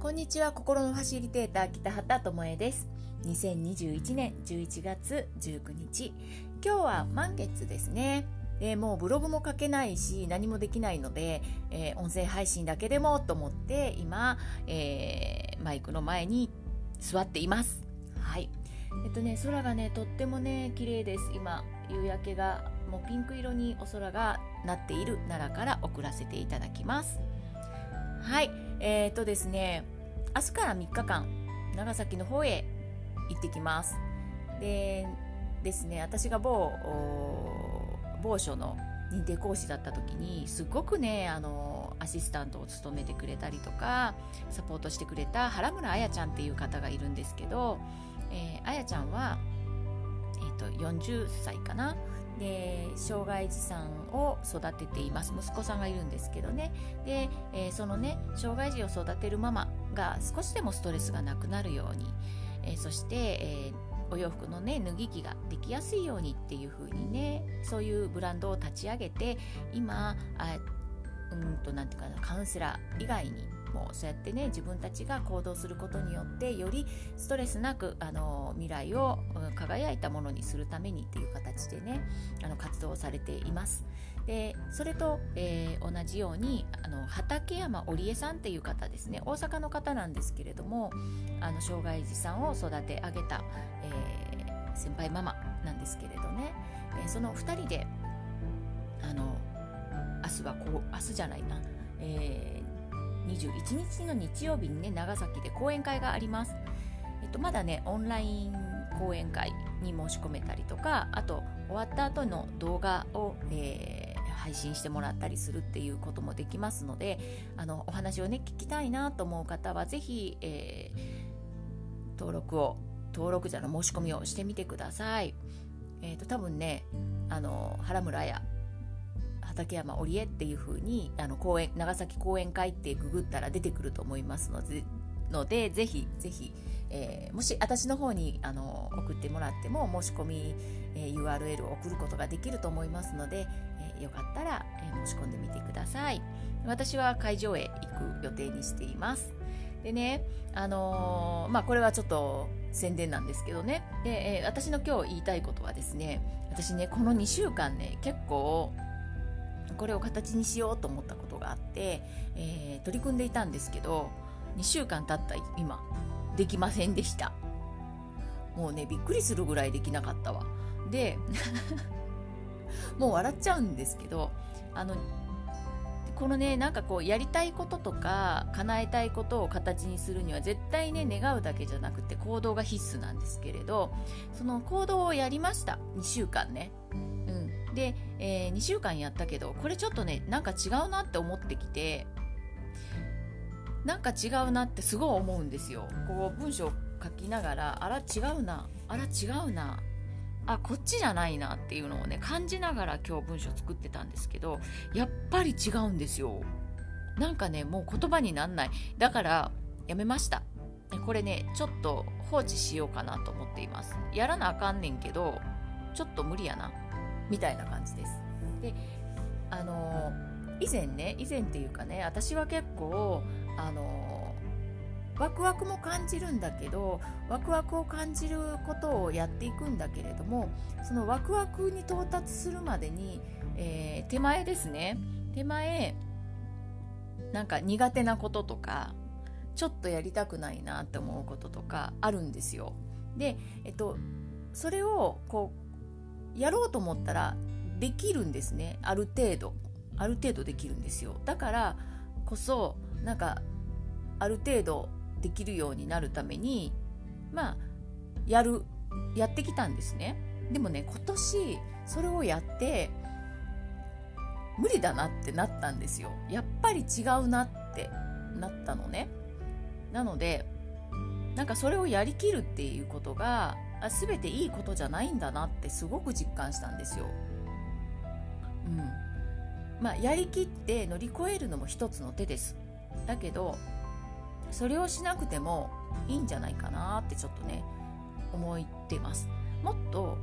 こんにちは。心のファシリテーター北畑智恵です。2021年11月19日今日は満月ですね。でもうブログも書けないし何もできないので、えー、音声配信だけでもと思って今、えー、マイクの前に座っています。はい。えっとね空がねとってもね綺麗です。今夕焼けがもうピンク色にお空がなっている奈良から送らせていただきます。はい。えー、とですね明日から3日間長崎の方へ行ってきます。でですね私が某某所の認定講師だった時にすごくねあのアシスタントを務めてくれたりとかサポートしてくれた原村彩ちゃんっていう方がいるんですけど、えー、彩ちゃんは、えーと、と40歳かな？で障害児さんを育てています。息子さんがいるんですけどね。で、えー、そのね障害児を育てるママが少しでもストレスがなくなるように、えー、そして、えーお洋服のね脱ぎ着ができやすいようにっていう風にねそういうブランドを立ち上げて今あうんと何て言うかなカウンセラー以外にもそうやってね自分たちが行動することによってよりストレスなくあの未来を、輝いたものにするためにっていう形でねあの活動されています。でそれと、えー、同じようにあの畠山織江さんっていう方ですね。大阪の方なんですけれどもあの障害児さんを育て上げた、えー、先輩ママなんですけれどね、えー、その2人であの明日はこう明日じゃないな、え、21日の日曜日にね長崎で講演会があります。えっと、まだねオンライン講演会に申し込めたりとかあと終わった後の動画を、えー、配信してもらったりするっていうこともできますのであのお話をね聞きたいなと思う方は是非、えー、登録を登録者の申し込みをしてみてください。えーと、多分ねあの原村や畠山織江っていう風にあに公演長崎講演会ってググったら出てくると思いますのでのでぜひぜひえー、もし私の方にあの送ってもらっても申し込み、えー、URL を送ることができると思いますので、えー、よかったら、え申し込んでみてください。私は会場へ行く予定にしています。でねあのまあこれはちょっと宣伝なんですけどね。で、え私の今日言いたいことはですね私ねこの2週間ね結構これを形にしようと思ったことがあって、え取り組んでいたんですけど2週間経った今できませんでした。もうねびっくりするぐらいできなかったわ。で もう笑っちゃうんですけどあのこのねなんかこうやりたいこととか叶えたいことを形にするには絶対ね願うだけじゃなくて行動が必須なんですけれどその行動をやりました。2週間ね、で、えー、2週間やったけどこれちょっとねなんか違うなって思ってきてなんか違うなってすごい思うんですよ。こう文章書きながらあら違うなあら違うなあこっちじゃないなっていうのをね感じながら今日文章作ってたんですけどやっぱり違うんですよ。なんかねもう言葉になんない。だからやめました。これねちょっと放置しようかなと思っています。やらなあかんねんけどちょっと無理やな。みたいな感じですであの、以前ね以前っていうかね私は結構あのワクワクも感じるんだけどワクワクを感じることをやっていくんだけれどもそのワクワクに到達するまでに、えー、手前ですね手前なんか苦手なこととかちょっとやりたくないなって思うこととかあるんですよ。で、えっと、それをこうやろうと思ったらできるんですね。ある程度。ある程度できるんですよ。だからこそなんかある程度できるようになるためにまあやるやってきたんですね。でもね今年それをやって無理だなってなったんですよ。やっぱり違うなってなったのね。なのでなんかそれをやりきるっていうことがあ全ていいことじゃないんだなってすごく実感したんですよ。うん。まあ、やりきって乗り越えるのも一つの手です。だけどそれをしなくてもいいんじゃないかなってちょっとね思ってます。もっと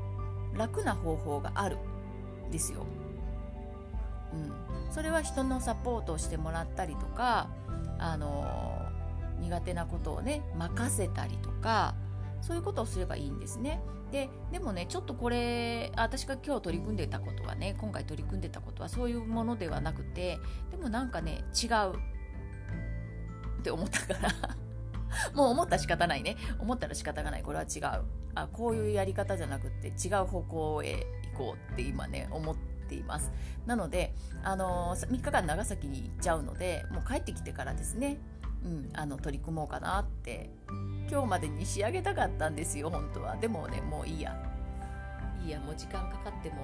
楽な方法があるですよ、うん、それは人のサポートをしてもらったりとかあの苦手なことをね任せたりとかそういうことをすればいいんですね。ででもねちょっとこれ私が今日取り組んでたことはね今回取り組んでたことはそういうものではなくてでもなんかね違う。って思ったから。もう思ったら仕方ないね。思ったら仕方がない。これは違う。あこういうやり方じゃなくって違う方向へ行こうって今ね思っています。なので、あのー、3日間長崎に行っちゃうのでもう帰ってきてからですね。うん、あの取り組もうかなって今日までに仕上げたかったんですよ本当は。でもねもういいや。いいやもう時間かかってもも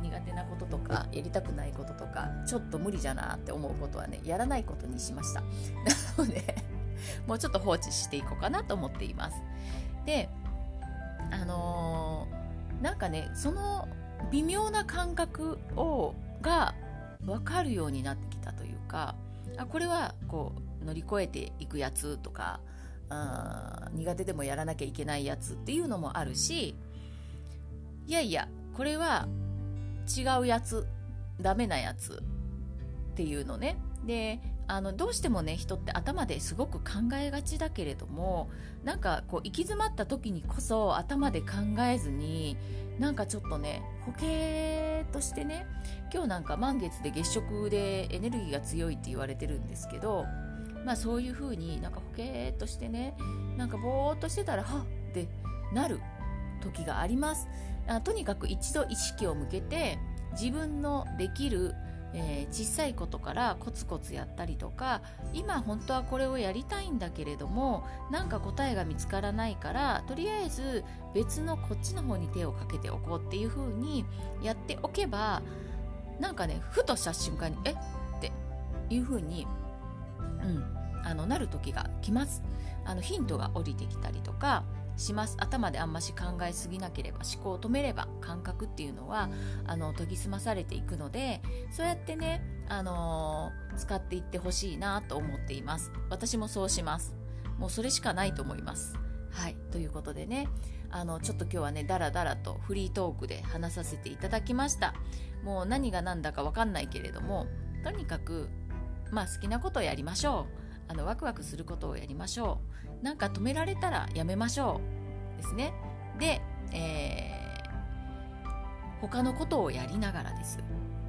う苦手なこととかやりたくないこととかちょっと無理じゃなって思うことはねやらないことにしました。なのでもうちょっと放置していこうかなと思っています。であのー、なんかねその微妙な感覚をが分かるようになってきたというかあこれはこう乗り越えていくやつとかあ苦手でもやらなきゃいけないやつっていうのもあるしいやいやこれは違うやつダメなやつっていうのね。であのどうしてもね人って頭ですごく考えがちだけれどもなんかこう行き詰まった時にこそ頭で考えずになんかちょっとね保険としてね今日なんか満月で月食でエネルギーが強いって言われてるんですけどまあそういう風になんかほけーっとしてねなんかぼーっとしてたらはっってなる時があります。あとにかく一度意識を向けて自分のできる、えー、小さいことからコツコツやったりとか今本当はこれをやりたいんだけれどもなんか答えが見つからないからとりあえず別のこっちの方に手をかけておこうっていう風にやっておけばなんかねふとした瞬間にえっていう風にうん、あのなる時が来ます。あのヒントが降りてきたりとかします。頭であんまし考えすぎなければ思考を止めれば感覚っていうのはあの研ぎ澄まされていくのでそうやってね、あのー、使っていってほしいなと思っています。私もそうします。もうそれしかないと思います。はい。ということでねあのちょっと今日はねダラダラとフリートークで話させていただきました。もう何が何だか分かんないけれどもとにかくまあ好きなことをやりましょう。あのワクワクすることをやりましょう。なんか止められたらやめましょう。ですね。で、えー、他のことをやりながらです。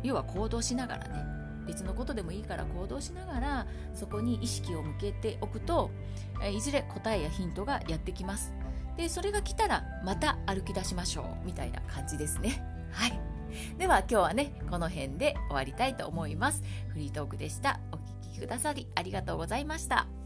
要は行動しながらね。別のことでもいいから行動しながらそこに意識を向けておくといずれ答えやヒントがやってきます。でそれが来たらまた歩き出しましょう。みたいな感じですね。はい。では今日はねこの辺で終わりたいと思います。フリートークでした。お聴きくださりありがとうございました。